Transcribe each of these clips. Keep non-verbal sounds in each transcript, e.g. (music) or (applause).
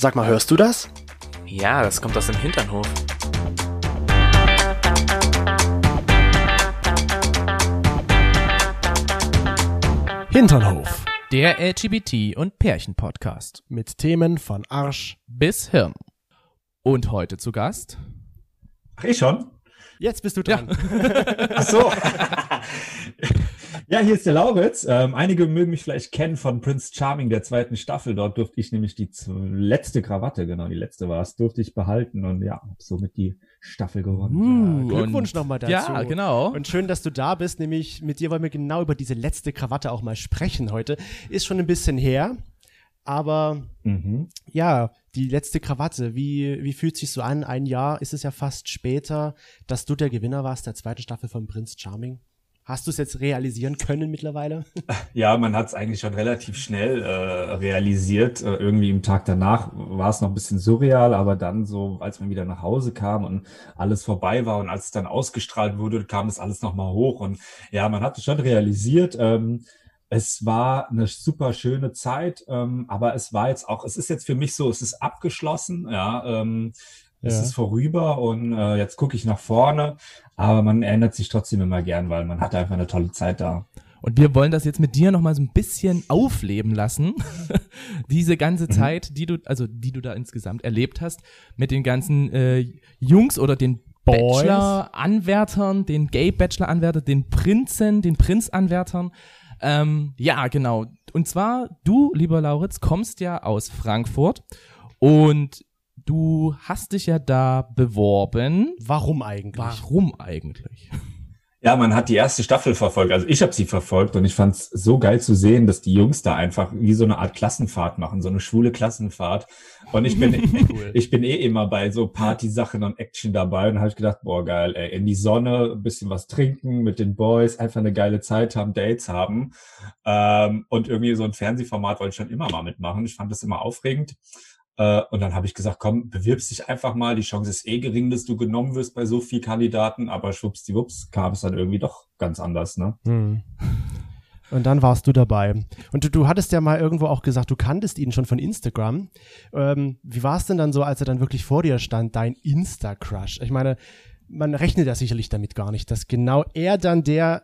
Sag mal, hörst du das? Ja, das kommt aus dem Hinternhof. Hinternhof. Der LGBT- und Pärchen-Podcast. Mit Themen von Arsch. Bis Hirn. Und heute zu Gast. Ach, ich schon? Jetzt bist du dran. Ach so. (laughs) ja, hier ist der Lauritz. Ähm, einige mögen mich vielleicht kennen von Prince Charming der zweiten Staffel. Dort durfte ich nämlich die letzte Krawatte, genau, die letzte war es, durfte ich behalten und ja, hab somit die Staffel gewonnen. Uh, Glückwunsch und- nochmal dazu. Ja, genau. Und schön, dass du da bist. Nämlich mit dir wollen wir genau über diese letzte Krawatte auch mal sprechen heute. Ist schon ein bisschen her. Aber Mhm. ja, die letzte Krawatte, wie, wie fühlt sich so an? Ein Jahr ist es ja fast später, dass du der Gewinner warst der zweiten Staffel von Prince Charming. Hast du es jetzt realisieren können mittlerweile? (laughs) Ja, man hat es eigentlich schon relativ schnell äh, realisiert. Äh, irgendwie im Tag danach war es noch ein bisschen surreal, aber dann so, als man wieder nach Hause kam und alles vorbei war und als es dann ausgestrahlt wurde, kam es alles nochmal hoch. Und ja, man hat es schon realisiert. Ähm, es war eine super schöne Zeit, ähm, aber es war jetzt auch, es ist jetzt für mich so, es ist abgeschlossen, ja. Ähm, es Ja. ist vorüber und äh, jetzt gucke ich nach vorne, aber man erinnert sich trotzdem immer gern, weil man hatte einfach eine tolle Zeit da. Und wir wollen das jetzt mit dir nochmal so ein bisschen aufleben lassen. (laughs) Diese ganze Mhm. Zeit, die du, also die du da insgesamt erlebt hast, mit den ganzen äh, Jungs oder den. Bachelor-Anwärtern, den Gay-Bachelor-Anwärtern, den Prinzen, den Prinz-Anwärtern. Ähm, ja, genau. Und zwar, du, lieber Lauritz, kommst ja aus Frankfurt und du hast dich ja da beworben. Warum eigentlich? Warum eigentlich? Ja, man hat die erste Staffel verfolgt. Also ich habe sie verfolgt und ich fand es so geil zu sehen, dass die Jungs da einfach wie so eine Art Klassenfahrt machen, so eine schwule Klassenfahrt. Und ich bin, (laughs) ich bin eh immer bei so Party-Sachen und Action dabei und habe ich gedacht, boah geil, ey, in die Sonne, ein bisschen was trinken mit den Boys, einfach eine geile Zeit haben, Dates haben. Ähm, und irgendwie so ein Fernsehformat wollte ich schon immer mal mitmachen. Ich fand das immer aufregend. Äh, und dann habe ich gesagt, komm, bewirbst dich einfach mal. Die Chance ist eh gering, dass du genommen wirst bei so viel Kandidaten, aber schwuppsdiwupps kam es dann irgendwie doch ganz anders, ne? Hm. Und dann warst du dabei. Und du, du hattest ja mal irgendwo auch gesagt, du kanntest ihn schon von Instagram. Ähm, wie war es denn dann so, als er dann wirklich vor dir stand, dein Insta-Crush? Ich meine, man rechnet ja sicherlich damit gar nicht, dass genau er dann der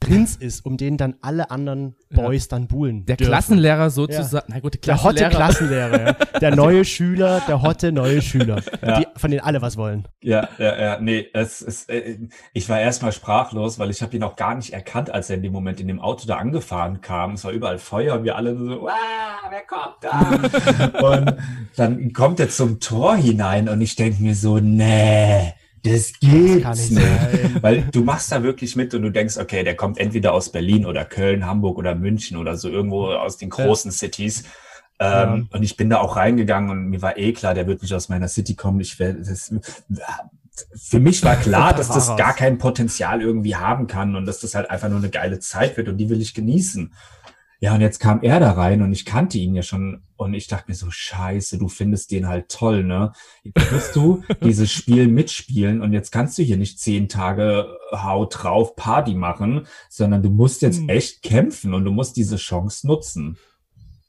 Prinz ist, um den dann alle anderen Boys dann buhlen. Der dürfen. Klassenlehrer sozusagen, na gut, Der hotte Klassenlehrer. Klassenlehrer, ja. (laughs) der neue Schüler, der hotte neue Schüler, die, von denen alle was wollen. Ja, ja, ja, nee, es ist, äh, ich war erstmal sprachlos, weil ich habe ihn auch gar nicht erkannt, als er in dem Moment in dem Auto da angefahren kam. Es war überall Feuer und wir alle so, wow, wer kommt da? (laughs) und dann kommt er zum Tor hinein und ich denke mir so, nee, das geht nicht sein. Weil du machst da wirklich mit und du denkst, okay, der kommt entweder aus Berlin oder Köln, Hamburg oder München oder so irgendwo aus den großen Cities. Ähm, Und ich bin da auch reingegangen und mir war eh klar, der wird nicht aus meiner City kommen. Ich werde das. Für mich war klar, Da dass das gar kein Potenzial irgendwie haben kann und dass das halt einfach nur eine geile Zeit wird und die will ich genießen. Ja, und jetzt kam er da rein und ich kannte ihn ja schon und ich dachte mir so, scheiße, du findest den halt toll, ne? Jetzt musst du (laughs) dieses Spiel mitspielen und jetzt kannst du hier nicht zehn Tage Haut drauf Party machen, sondern du musst jetzt Hm. echt kämpfen und du musst diese Chance nutzen.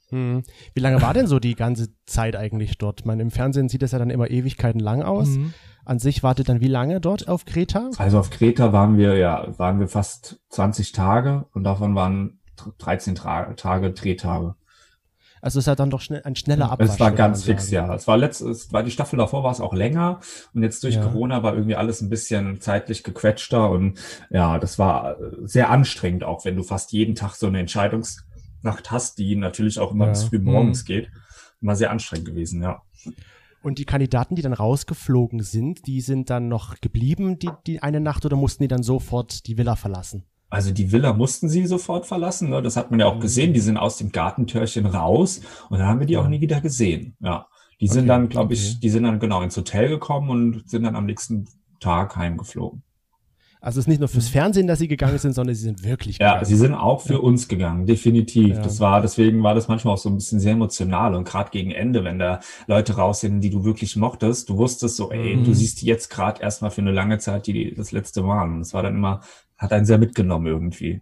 Hm. Wie lange war denn so die ganze Zeit eigentlich dort? Man, Im Fernsehen sieht es ja dann immer Ewigkeiten lang aus. Mhm. An sich wartet dann wie lange dort auf Kreta? Also auf Kreta waren wir, ja, waren wir fast 20 Tage und davon waren 13 Tra Tage Drehtage. Also ist ja dann doch schnell, ein schneller Abwasch. Es war ganz fix, ja. Es war letzt, es war die Staffel davor war es auch länger und jetzt durch Ja. Corona war irgendwie alles ein bisschen zeitlich gequetschter und ja, das war sehr anstrengend, auch wenn du fast jeden Tag so eine Entscheidungsnacht hast, die natürlich auch immer Ja. bis früh morgens geht. Immer sehr anstrengend gewesen, ja. Und die Kandidaten, die dann rausgeflogen sind, die sind dann noch geblieben, die, die eine Nacht, oder mussten die dann sofort die Villa verlassen? Also die Villa mussten sie sofort verlassen, ne? das hat man ja auch Mhm. gesehen. Die sind aus dem Gartentürchen raus und dann haben wir die auch nie wieder gesehen. Ja, die sind Okay, dann, glaube ich, die sind dann genau ins Hotel gekommen und sind dann am nächsten Tag heimgeflogen. Also es ist nicht nur fürs Fernsehen, dass sie gegangen sind, sondern sie sind wirklich Mhm. Ja, gegangen. sie sind auch für Ja. uns gegangen, definitiv. Ja. Das war, deswegen war das manchmal auch so ein bisschen sehr emotional und gerade gegen Ende, wenn da Leute raus sind, die du wirklich mochtest, du wusstest so, ey, Mhm. du siehst jetzt gerade erstmal für eine lange Zeit, die die das letzte waren. Und das war dann immer, hat einen sehr mitgenommen irgendwie.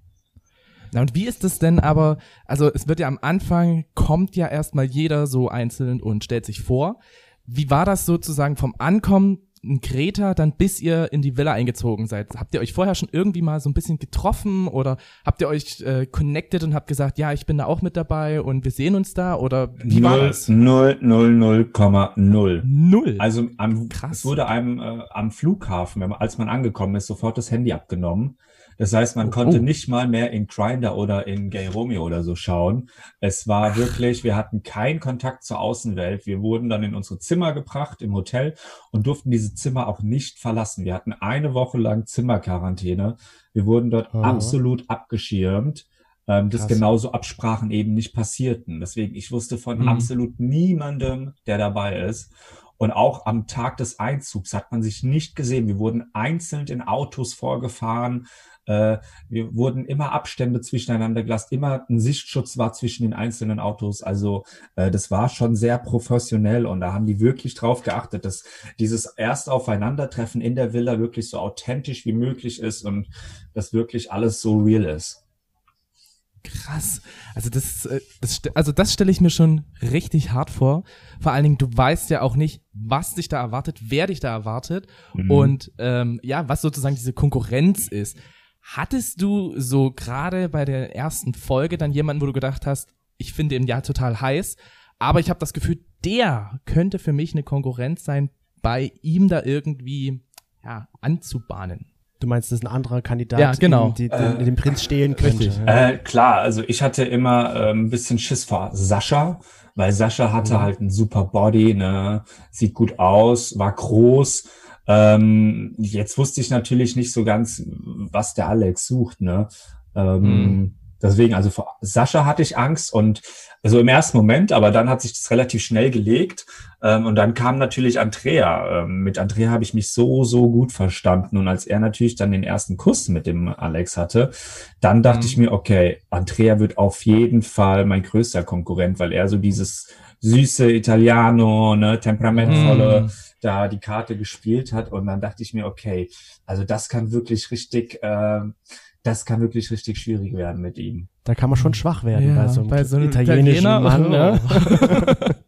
Na und wie ist es denn aber, also es wird ja am Anfang, kommt ja erstmal jeder so einzeln und stellt sich vor. Wie war das sozusagen vom Ankommen in Kreta dann bis ihr in die Villa eingezogen seid? Habt ihr euch vorher schon irgendwie mal so ein bisschen getroffen oder habt ihr euch äh, connected und habt gesagt, ja, ich bin da auch mit dabei und wir sehen uns da oder wie war das? 0, 0, 0, 0, Null. Also am, Krass. es wurde einem äh, am Flughafen, wenn man, als man angekommen ist, sofort das Handy abgenommen. Das heißt, man konnte oh. nicht mal mehr in Grindr oder in Gay Romeo oder so schauen. Es war wirklich, wir hatten keinen Kontakt zur Außenwelt. Wir wurden dann in unsere Zimmer gebracht im Hotel und durften diese Zimmer auch nicht verlassen. Wir hatten eine Woche lang Zimmerquarantäne. Wir wurden dort Oh. absolut abgeschirmt, ähm, dass Krass. genauso Absprachen eben nicht passierten. Deswegen, ich wusste von Mhm. absolut niemandem, der dabei ist. Und auch am Tag des Einzugs hat man sich nicht gesehen. Wir wurden einzeln in Autos vorgefahren. Äh, wir wurden immer Abstände zwischeneinander gelassen. Immer ein Sichtschutz war zwischen den einzelnen Autos. Also äh, das war schon sehr professionell und da haben die wirklich drauf geachtet, dass dieses erste Aufeinandertreffen in der Villa wirklich so authentisch wie möglich ist und dass wirklich alles so real ist. Krass. Also das, äh, das also das stelle ich mir schon richtig hart vor. Vor allen Dingen, du weißt ja auch nicht, was dich da erwartet, wer dich da erwartet Mhm. und ähm, ja, was sozusagen diese Konkurrenz ist. Hattest du so gerade bei der ersten Folge dann jemanden, wo du gedacht hast, ich finde ihn ja total heiß, aber ich habe das Gefühl, der könnte für mich eine Konkurrenz sein, bei ihm da irgendwie ja anzubahnen. Du meinst, dass ein anderer Kandidat Ja, genau. die, den, den Prinz stehlen könnte. Richtig. Ja. Äh, klar, also ich hatte immer ähm, ein bisschen Schiss vor Sascha, weil Sascha hatte Mhm. halt einen super Body, ne, sieht gut aus, war groß. Ähm, jetzt wusste ich natürlich nicht so ganz, was der Alex sucht, ne. Ähm, Mhm. Deswegen, also vor Sascha hatte ich Angst und also im ersten Moment, aber dann hat sich das relativ schnell gelegt. Ähm, und dann kam natürlich Andrea. Ähm, mit Andrea habe ich mich so, so gut verstanden. Und als er natürlich dann den ersten Kuss mit dem Alex hatte, dann dachte Mhm. ich mir, okay, Andrea wird auf jeden Fall mein größter Konkurrent, weil er so dieses süße Italiano, ne, temperamentvolle, Mhm. da die Karte gespielt hat. Und dann dachte ich mir, okay, also das kann wirklich richtig, äh, das kann wirklich richtig schwierig werden mit ihm. Da kann man schon schwach werden Ja, bei so einem, bei so einem italienischen Italiener. Mann. (laughs) Ne? (laughs)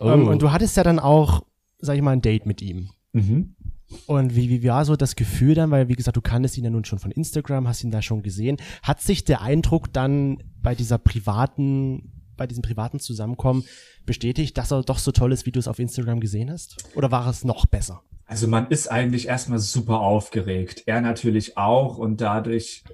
Oh. Ähm, und du hattest ja dann auch, sag ich mal, ein Date mit ihm. Mhm. Und wie, wie war so das Gefühl dann, weil wie gesagt, du kanntest ihn ja nun schon von Instagram, hast ihn da schon gesehen. Hat sich der Eindruck dann bei dieser privaten, bei diesem privaten Zusammenkommen bestätigt, dass er doch so toll ist, wie du es auf Instagram gesehen hast? Oder war es noch besser? Also man ist eigentlich erstmal super aufgeregt. Er natürlich auch und dadurch,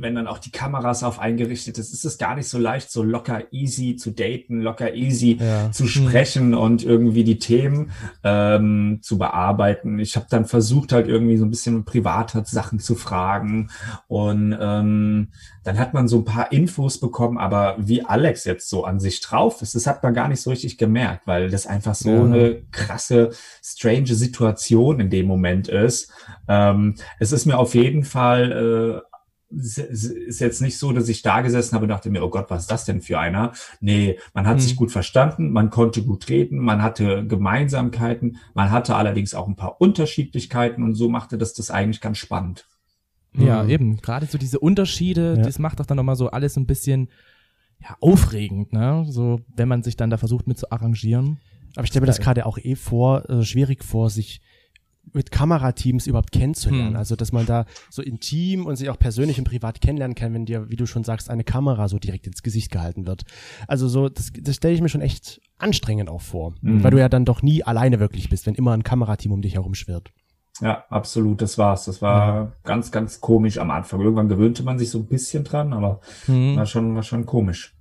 wenn dann auch die Kameras auf eingerichtet ist, ist es gar nicht so leicht, so locker easy zu daten, locker easy Ja. zu sprechen und irgendwie die Themen ähm, zu bearbeiten. Ich habe dann versucht halt irgendwie so ein bisschen privater Sachen zu fragen und ähm, dann hat man so ein paar Infos bekommen, aber wie Alex jetzt so an sich drauf ist, das hat man gar nicht so richtig gemerkt, weil das einfach so Ja. eine krasse, strange Situation in dem Moment ist. Ähm, es ist mir auf jeden Fall äh, ist jetzt nicht so, dass ich da gesessen habe und dachte mir, oh Gott, was ist das denn für einer? Nee, man hat Hm. sich gut verstanden, man konnte gut reden, man hatte Gemeinsamkeiten, man hatte allerdings auch ein paar Unterschiedlichkeiten und so machte das das eigentlich ganz spannend. Ja, Mhm. eben. Gerade so diese Unterschiede, Ja. das macht doch dann nochmal so alles ein bisschen ja, aufregend, ne? So, wenn man sich dann da versucht mit zu arrangieren. Aber ich stelle mir das gerade auch eh vor, äh, schwierig vor, sich mit Kamerateams überhaupt kennenzulernen. Hm. Also, dass man da so intim und sich auch persönlich und privat kennenlernen kann, wenn dir, wie du schon sagst, eine Kamera so direkt ins Gesicht gehalten wird. Also so, das, das stelle ich mir schon echt anstrengend auch vor. Mhm. Weil du ja dann doch nie alleine wirklich bist, wenn immer ein Kamerateam um dich herum schwirrt. Ja, absolut, das war's. Das war ganz, ganz komisch am Anfang. Irgendwann gewöhnte man sich so ein bisschen dran, aber Hm. war schon, war schon komisch.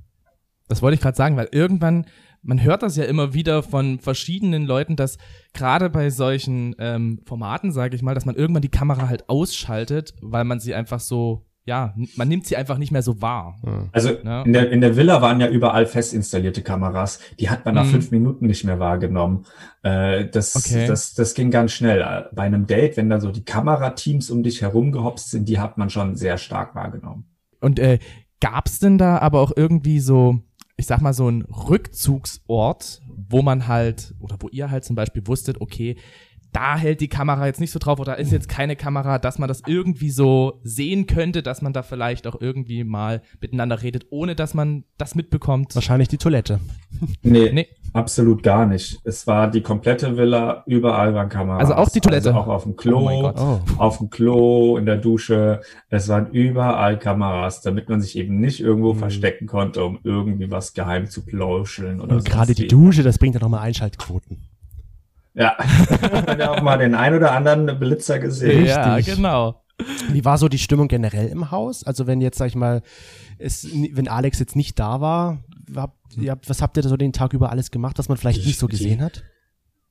Das wollte ich gerade sagen, weil irgendwann, man hört das ja immer wieder von verschiedenen Leuten, dass gerade bei solchen ähm, Formaten, sage ich mal, dass man irgendwann die Kamera halt ausschaltet, weil man sie einfach so, ja, man nimmt sie einfach nicht mehr so wahr. Also Ja. in, der, in der Villa waren ja überall fest installierte Kameras. Die hat man nach Mhm. fünf Minuten nicht mehr wahrgenommen. Äh, das, Okay. das, das ging ganz schnell. Bei einem Date, wenn da so die Kamerateams um dich herum gehopst sind, die hat man schon sehr stark wahrgenommen. Und äh, gab's denn da aber auch irgendwie so, ich sag mal, so ein Rückzugsort, wo man halt, oder wo ihr halt zum Beispiel wusstet, okay, da hält die Kamera jetzt nicht so drauf oder ist jetzt keine Kamera, dass man das irgendwie so sehen könnte, dass man da vielleicht auch irgendwie mal miteinander redet, ohne dass man das mitbekommt. Wahrscheinlich die Toilette. Nee, nee. absolut gar nicht. Es war die komplette Villa, überall waren Kameras. Also auch die Toilette? Also auch auf dem Klo, oh oh. auf dem Klo, in der Dusche. Es waren überall Kameras, damit man sich eben nicht irgendwo mhm. verstecken konnte, um irgendwie was geheim zu plauscheln oder Und gerade die Dusche, das bringt ja nochmal Einschaltquoten. Ja, hat ja auch mal den ein oder anderen Blitzer gesehen. Ja, Richtig. genau. Wie war so die Stimmung generell im Haus? Also wenn jetzt, sag ich mal, es, wenn Alex jetzt nicht da war, habt, ihr, was habt ihr da so den Tag über alles gemacht, was man vielleicht nicht so gesehen hat?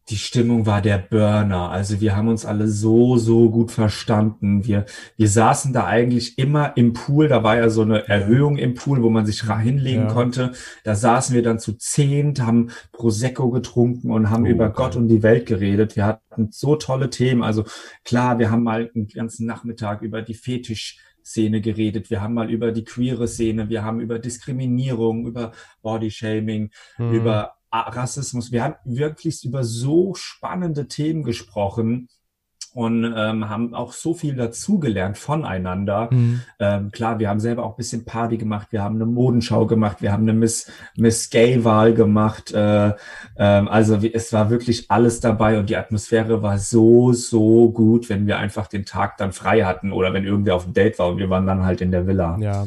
Die Stimmung war der Burner. Also wir haben uns alle so, so gut verstanden. Wir, wir saßen da eigentlich immer im Pool. Da war ja so eine Erhöhung im Pool, wo man sich hinlegen ja. konnte. Da saßen wir dann zu zehnt, haben Prosecco getrunken und haben oh, über okay. Gott und die Welt geredet. Wir hatten so tolle Themen. Also klar, wir haben mal einen ganzen Nachmittag über die Fetisch Szene geredet, wir haben mal über die queere Szene, wir haben über Diskriminierung, über Bodyshaming, mhm. über Rassismus. Wir haben wirklich über so spannende Themen gesprochen und ähm, haben auch so viel dazugelernt voneinander. Mhm. Ähm, klar, wir haben selber auch ein bisschen Party gemacht, wir haben eine Modenschau gemacht, wir haben eine Miss, Miss Gay-Wahl gemacht. Äh, ähm, also wie, es war wirklich alles dabei und die Atmosphäre war so, so gut, wenn wir einfach den Tag dann frei hatten oder wenn irgendwer auf dem Date war und wir waren dann halt in der Villa. Ja,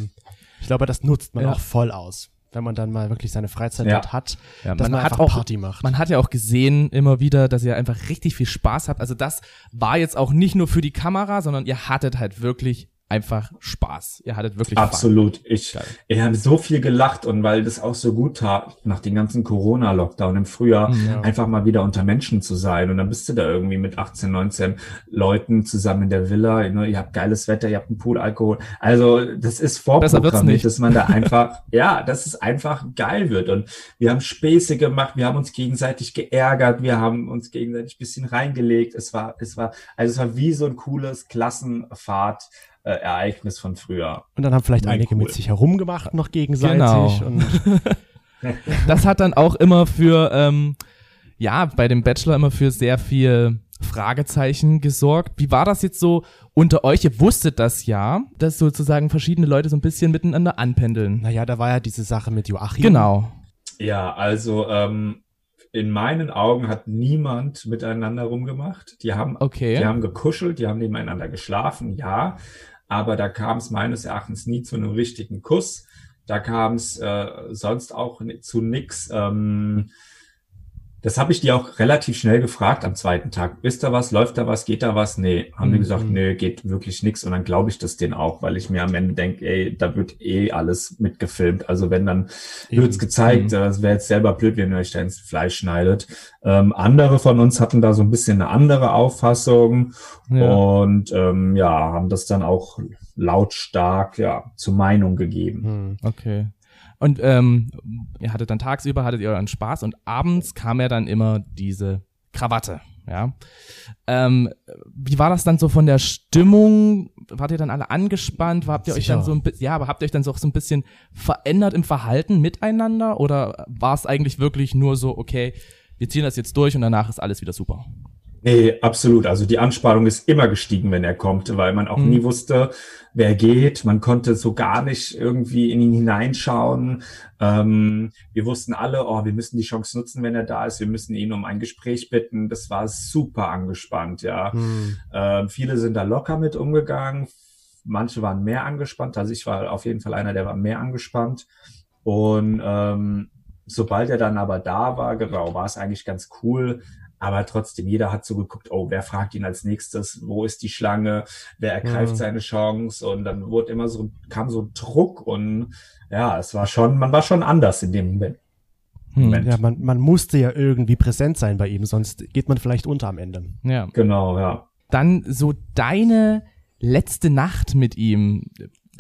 ich glaube, das nutzt man ja. auch voll aus wenn man dann mal wirklich seine Freizeit ja. dort hat, ja, dass man, man hat auch, Party macht. Man hat ja auch gesehen immer wieder, dass ihr einfach richtig viel Spaß habt. Also das war jetzt auch nicht nur für die Kamera, sondern ihr hattet halt wirklich einfach Spaß. Ihr hattet wirklich Absolut. Fun. Ich, ich habe so viel gelacht und weil das auch so gut tat, nach dem ganzen Corona-Lockdown im Frühjahr, mhm, ja. einfach mal wieder unter Menschen zu sein. Und dann bist du da irgendwie mit 18, 19 Leuten zusammen in der Villa. Ne? Ihr habt geiles Wetter, ihr habt einen Pool, Alkohol. Also das ist vorprogrammiert, dass man da (laughs) einfach, ja, dass es einfach geil wird. Und wir haben Späße gemacht, wir haben uns gegenseitig geärgert, wir haben uns gegenseitig bisschen reingelegt. Es war, es war, also es war wie so ein cooles Klassenfahrt äh, Ereignis von früher. Und dann haben vielleicht Muy einige cool. mit sich herumgemacht noch gegenseitig. Genau. (laughs) das hat dann auch immer für, ähm, ja, bei dem Bachelor immer für sehr viel Fragezeichen gesorgt. Wie war das jetzt so unter euch? Ihr wusstet das ja, dass sozusagen verschiedene Leute so ein bisschen miteinander anpendeln. Naja, da war ja diese Sache mit Joachim. Genau. Ja, also ähm, in meinen Augen hat niemand miteinander rumgemacht. Die haben, okay. die haben gekuschelt, die haben nebeneinander geschlafen, ja aber da kam es meines Erachtens nie zu einem richtigen Kuss. Da kam es äh, sonst auch zu nix. Ähm, das habe ich dir auch relativ schnell gefragt am zweiten Tag. Ist da was? Läuft da was? Geht da was? Nee. Haben mhm. die gesagt, nee, geht wirklich nix. Und dann glaube ich das denen auch, weil ich mir am Ende denke, ey, da wird eh alles mitgefilmt. Also wenn dann mhm. wird's gezeigt, mhm. das wäre jetzt selber blöd, wenn ihr euch da ins Fleisch schneidet. Ähm, andere von uns hatten da so ein bisschen eine andere Auffassung ja. und ähm, ja, haben das dann auch lautstark ja zur Meinung gegeben. Mhm. Okay. Und ähm, ihr hattet dann tagsüber, hattet ihr euren Spaß und abends kam ja dann immer diese Krawatte. Ja. Ähm, wie war das dann so von der Stimmung? Wart ihr dann alle angespannt? Habt ihr euch dann so ein bisschen, ja, aber habt ihr euch dann so, so ein bisschen verändert im Verhalten miteinander? Oder war es eigentlich wirklich nur so, okay, wir ziehen das jetzt durch und danach ist alles wieder super? Nee, absolut. Also die Anspannung ist immer gestiegen, wenn er kommt, weil man auch mhm. nie wusste, wer geht. Man konnte so gar nicht irgendwie in ihn hineinschauen. Ähm, wir wussten alle, oh, wir müssen die Chance nutzen, wenn er da ist. Wir müssen ihn um ein Gespräch bitten. Das war super angespannt, ja. Mhm. Ähm, viele sind da locker mit umgegangen. Manche waren mehr angespannt. Also ich war auf jeden Fall einer, der war mehr angespannt. Und ähm, sobald er dann aber da war, genau, war es eigentlich ganz cool aber trotzdem, jeder hat so geguckt, oh, wer fragt ihn als nächstes, wo ist die Schlange, wer ergreift ja. seine Chance und dann wurde immer so, kam so Druck und ja, es war schon, man war schon anders in dem Moment. Hm, ja, man, man musste ja irgendwie präsent sein bei ihm, sonst geht man vielleicht unter am Ende. Ja. Genau, ja. Dann so deine letzte Nacht mit ihm.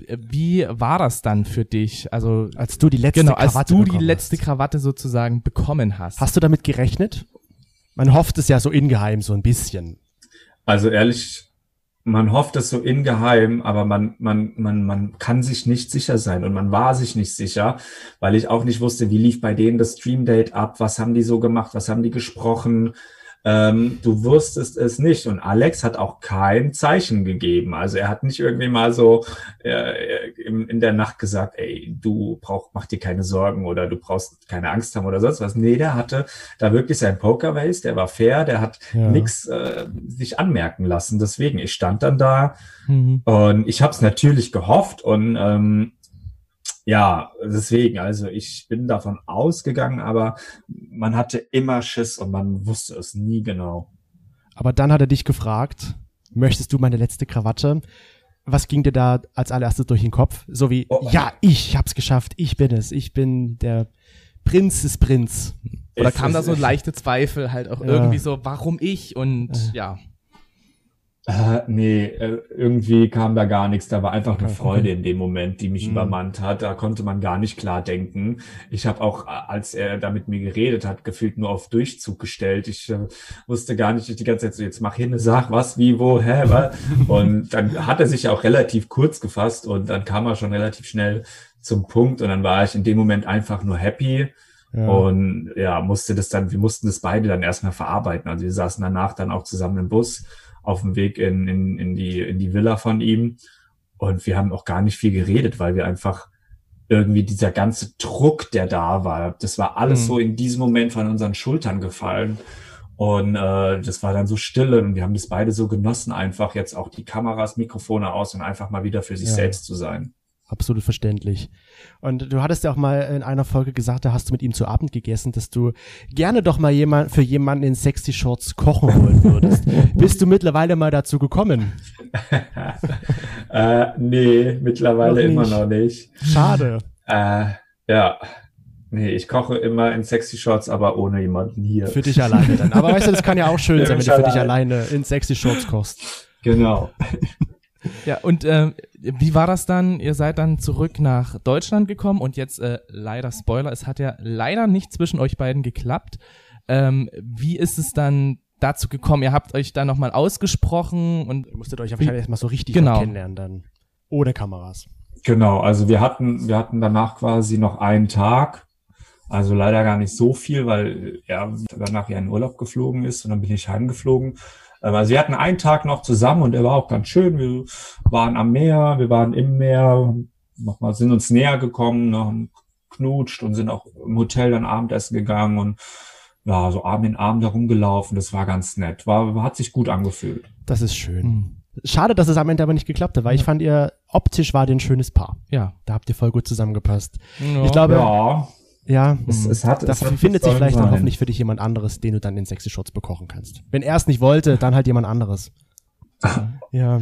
Wie war das dann für dich? Also als du die letzte genau, als Krawatte du die letzte hast. Krawatte sozusagen bekommen hast. Hast du damit gerechnet? Man hofft es ja so ingeheim so ein bisschen. Also ehrlich, man hofft es so ingeheim, aber man, man, man, man kann sich nicht sicher sein. Und man war sich nicht sicher, weil ich auch nicht wusste, wie lief bei denen das Stream Date ab, was haben die so gemacht, was haben die gesprochen, ähm, du wusstest es nicht. Und Alex hat auch kein Zeichen gegeben. Also er hat nicht irgendwie mal so äh, in, in der Nacht gesagt, ey, du brauch, mach dir keine Sorgen oder du brauchst keine Angst haben oder sonst was. Nee, der hatte da wirklich sein Pokerface, der war fair, der hat ja. nichts äh, sich anmerken lassen. Deswegen, ich stand dann da mhm. und ich habe es natürlich gehofft und ähm, ja, deswegen, also ich bin davon ausgegangen, aber man hatte immer Schiss und man wusste es nie genau. Aber dann hat er dich gefragt, möchtest du meine letzte Krawatte? Was ging dir da als allererstes durch den Kopf? So wie, oh. ja, ich hab's geschafft, ich bin es, ich bin der Prinz des Prinz. Oder kam da so leichte Zweifel halt auch ja. irgendwie so, warum ich und ja. Äh, nee, äh, irgendwie kam da gar nichts. Da war einfach eine Freude in dem Moment, die mich mhm. übermannt hat. Da konnte man gar nicht klar denken. Ich habe auch, als er da mit mir geredet hat, gefühlt nur auf Durchzug gestellt. Ich äh, wusste gar nicht, ich die ganze Zeit so, jetzt mach hin, sag was, wie, wo, hä, was? Und dann hat er sich auch relativ kurz gefasst und dann kam er schon relativ schnell zum Punkt und dann war ich in dem Moment einfach nur happy. Ja. Und ja, musste das dann, wir mussten das beide dann erstmal verarbeiten. Also wir saßen danach dann auch zusammen im Bus auf dem Weg in, in, in, die, in die Villa von ihm. Und wir haben auch gar nicht viel geredet, weil wir einfach irgendwie dieser ganze Druck, der da war, das war alles mhm. so in diesem Moment von unseren Schultern gefallen. Und äh, das war dann so stille und wir haben das beide so genossen, einfach jetzt auch die Kameras, Mikrofone aus und einfach mal wieder für sich ja. selbst zu sein absolut verständlich. Und du hattest ja auch mal in einer Folge gesagt, da hast du mit ihm zu Abend gegessen, dass du gerne doch mal jemand für jemanden in Sexy Shorts kochen wollen würdest. (laughs) Bist du mittlerweile mal dazu gekommen? (laughs) äh, nee, mittlerweile noch immer noch nicht. Schade. Äh, ja. Nee, ich koche immer in Sexy Shorts, aber ohne jemanden hier. Für dich alleine dann. Aber weißt du, das kann ja auch (laughs) schön sein, wenn du für dich alleine in Sexy Shorts kochst. Genau. Ja, und äh, wie war das dann? Ihr seid dann zurück nach Deutschland gekommen und jetzt äh, leider Spoiler, es hat ja leider nicht zwischen euch beiden geklappt. Ähm, wie ist es dann dazu gekommen? Ihr habt euch dann nochmal ausgesprochen und Ihr musstet euch ja wahrscheinlich erstmal so richtig genau. kennenlernen dann. Ohne Kameras. Genau, also wir hatten, wir hatten danach quasi noch einen Tag. Also leider gar nicht so viel, weil er danach ja in Urlaub geflogen ist und dann bin ich heimgeflogen. Ähm, also wir hatten einen Tag noch zusammen und er war auch ganz schön. Wir waren am Meer, wir waren im Meer, nochmal sind uns näher gekommen, haben knutscht und sind auch im Hotel dann Abendessen gegangen und ja, so Arm in Arm da rumgelaufen. Das war ganz nett. War, hat sich gut angefühlt. Das ist schön. Mhm. Schade, dass es am Ende aber nicht geklappt hat, weil ja. ich fand ihr optisch war ein schönes Paar. Ja, da habt ihr voll gut zusammengepasst. Ja. Ich glaube, ja. Ja, es, es hat, da es hat findet sich vielleicht noch hoffentlich für dich jemand anderes, den du dann in sexy Shorts bekochen kannst. Wenn er es nicht wollte, dann halt jemand anderes. (laughs) ja.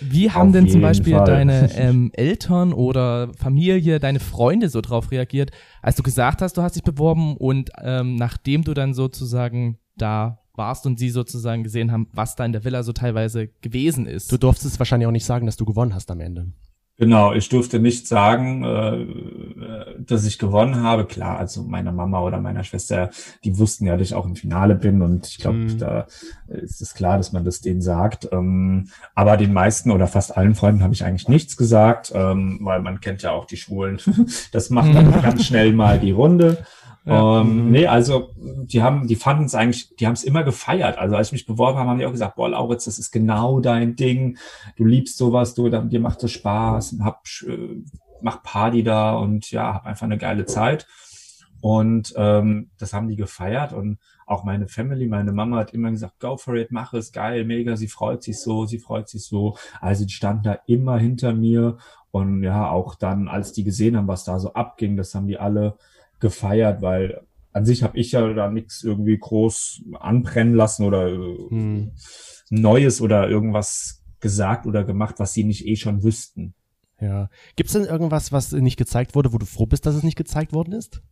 Wie haben Auf denn zum Beispiel Fall. deine (laughs) ähm, Eltern oder Familie, deine Freunde so drauf reagiert, als du gesagt hast, du hast dich beworben und ähm, nachdem du dann sozusagen da warst und sie sozusagen gesehen haben, was da in der Villa so teilweise gewesen ist. Du durftest wahrscheinlich auch nicht sagen, dass du gewonnen hast am Ende. Genau, ich durfte nicht sagen, äh, dass ich gewonnen habe. Klar, also meiner Mama oder meiner Schwester, die wussten ja, dass ich auch im Finale bin und ich glaube, mhm. da ist es klar, dass man das denen sagt. Ähm, aber den meisten oder fast allen Freunden habe ich eigentlich nichts gesagt, ähm, weil man kennt ja auch die Schwulen. (laughs) das macht dann ganz schnell mal die Runde. Ja. Ähm, mhm. nee, also die haben, die fanden es eigentlich, die haben es immer gefeiert. Also als ich mich beworben habe, haben die auch gesagt, boah, Lauritz, das ist genau dein Ding. Du liebst sowas, du, dir macht es Spaß, hab, äh, mach Party da und ja, hab einfach eine geile Zeit. Und ähm, das haben die gefeiert und auch meine Family, meine Mama hat immer gesagt, go for it, mach es, geil, mega, sie freut sich so, sie freut sich so. Also die standen da immer hinter mir und ja, auch dann, als die gesehen haben, was da so abging, das haben die alle gefeiert, weil an sich habe ich ja da nichts irgendwie groß anbrennen lassen oder hm. Neues oder irgendwas gesagt oder gemacht, was sie nicht eh schon wüssten. Ja. Gibt es denn irgendwas, was nicht gezeigt wurde, wo du froh bist, dass es nicht gezeigt worden ist?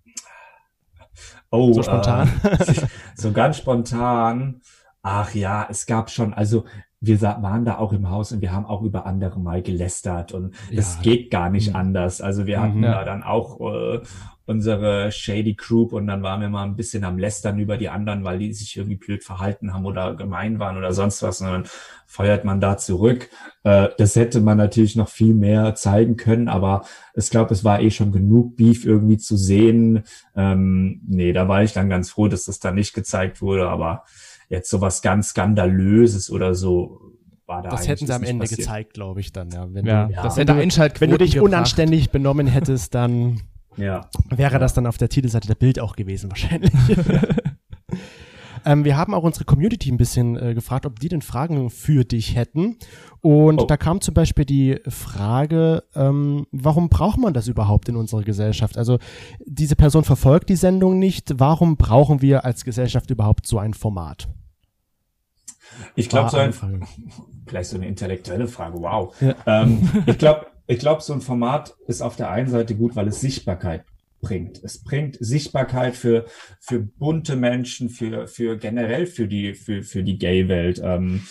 Oh, so spontan. Äh, (laughs) so ganz spontan. Ach ja, es gab schon, also wir waren da auch im Haus und wir haben auch über andere mal gelästert und ja. das geht gar nicht mhm. anders. Also wir hatten mhm. da dann auch äh, unsere Shady Group und dann waren wir mal ein bisschen am Lästern über die anderen, weil die sich irgendwie blöd verhalten haben oder gemein waren oder sonst was und dann feuert man da zurück. Äh, das hätte man natürlich noch viel mehr zeigen können, aber ich glaube, es war eh schon genug Beef irgendwie zu sehen. Ähm, nee, da war ich dann ganz froh, dass das da nicht gezeigt wurde, aber jetzt sowas ganz Skandalöses oder so war da Das hätten sie am Ende passiert. gezeigt, glaube ich, dann, ja. Wenn ja, du, das hätte Wenn du dich gebracht. unanständig benommen hättest, dann ja. wäre das dann auf der Titelseite der Bild auch gewesen, wahrscheinlich. (laughs) ähm, wir haben auch unsere Community ein bisschen äh, gefragt, ob die denn Fragen für dich hätten. Und oh. da kam zum Beispiel die Frage, ähm, warum braucht man das überhaupt in unserer Gesellschaft? Also diese Person verfolgt die Sendung nicht. Warum brauchen wir als Gesellschaft überhaupt so ein Format? Ich glaube, so ein, (laughs) vielleicht so eine intellektuelle Frage, wow. Ja. Ähm, ich glaube, ich glaube, so ein Format ist auf der einen Seite gut, weil es Sichtbarkeit bringt. Es bringt Sichtbarkeit für, für bunte Menschen, für, für generell für die, für, für die Gay-Welt. Ähm,